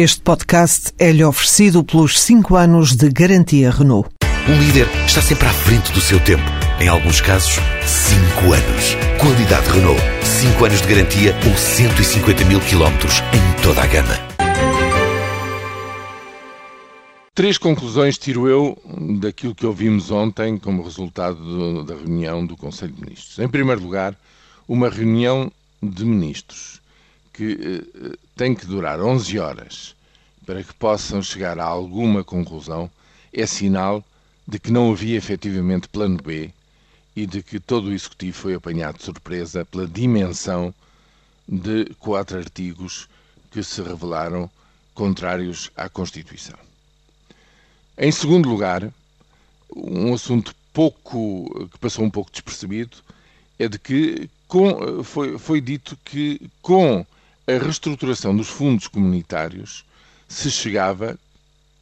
Este podcast é-lhe oferecido pelos 5 anos de garantia Renault. Um líder está sempre à frente do seu tempo. Em alguns casos, 5 anos. Qualidade Renault. 5 anos de garantia ou 150 mil quilómetros em toda a gama. Três conclusões tiro eu daquilo que ouvimos ontem como resultado da reunião do Conselho de Ministros. Em primeiro lugar, uma reunião de ministros que eh, tem que durar 11 horas para que possam chegar a alguma conclusão é sinal de que não havia efetivamente plano B e de que todo o Executivo foi apanhado de surpresa pela dimensão de quatro artigos que se revelaram contrários à Constituição. Em segundo lugar, um assunto pouco que passou um pouco despercebido é de que com, foi, foi dito que com a reestruturação dos fundos comunitários se chegava,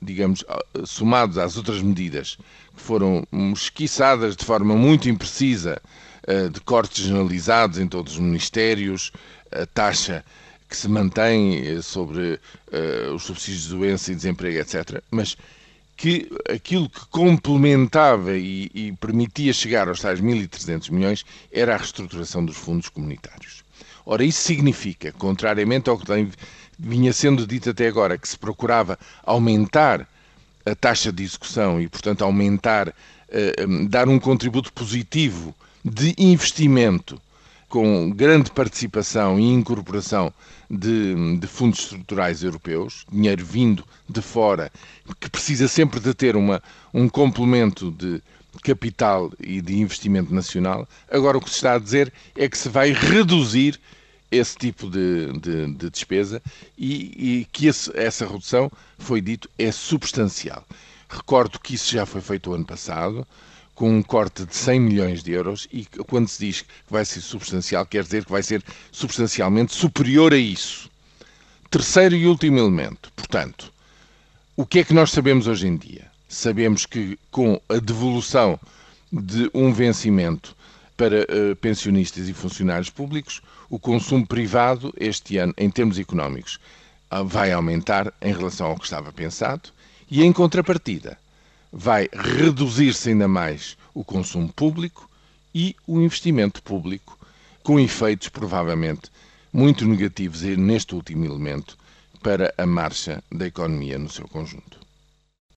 digamos, somados às outras medidas que foram esquiçadas de forma muito imprecisa, eh, de cortes generalizados em todos os ministérios, a taxa que se mantém eh, sobre eh, os subsídios de doença e desemprego, etc. Mas que aquilo que complementava e, e permitia chegar aos tais 1.300 milhões era a reestruturação dos fundos comunitários. Ora, isso significa, contrariamente ao que vinha sendo dito até agora, que se procurava aumentar a taxa de execução e, portanto, aumentar, uh, dar um contributo positivo de investimento com grande participação e incorporação de, de, fundos estruturais europeus, dinheiro vindo de fora, que precisa sempre de ter uma, um complemento de capital e de investimento nacional. Agora o que se está a dizer é que se vai reduzir esse tipo de, de, de despesa e, e que esse, essa redução, foi dito, é substancial. Recordo que isso já foi feito o ano passado, com um corte de 100 milhões de euros, e quando se diz que vai ser substancial, quer dizer que vai ser substancialmente superior a isso. Terceiro e último elemento, portanto, o que é que nós sabemos hoje em dia? Sabemos que com a devolução de um vencimento para uh, pensionistas e funcionários públicos, o consumo privado este ano, em termos económicos, uh, vai aumentar em relação ao que estava pensado e, em contrapartida, vai reduzir-se ainda mais o consumo público e o investimento público, com efeitos provavelmente muito negativos neste último elemento para a marcha da economia no seu conjunto.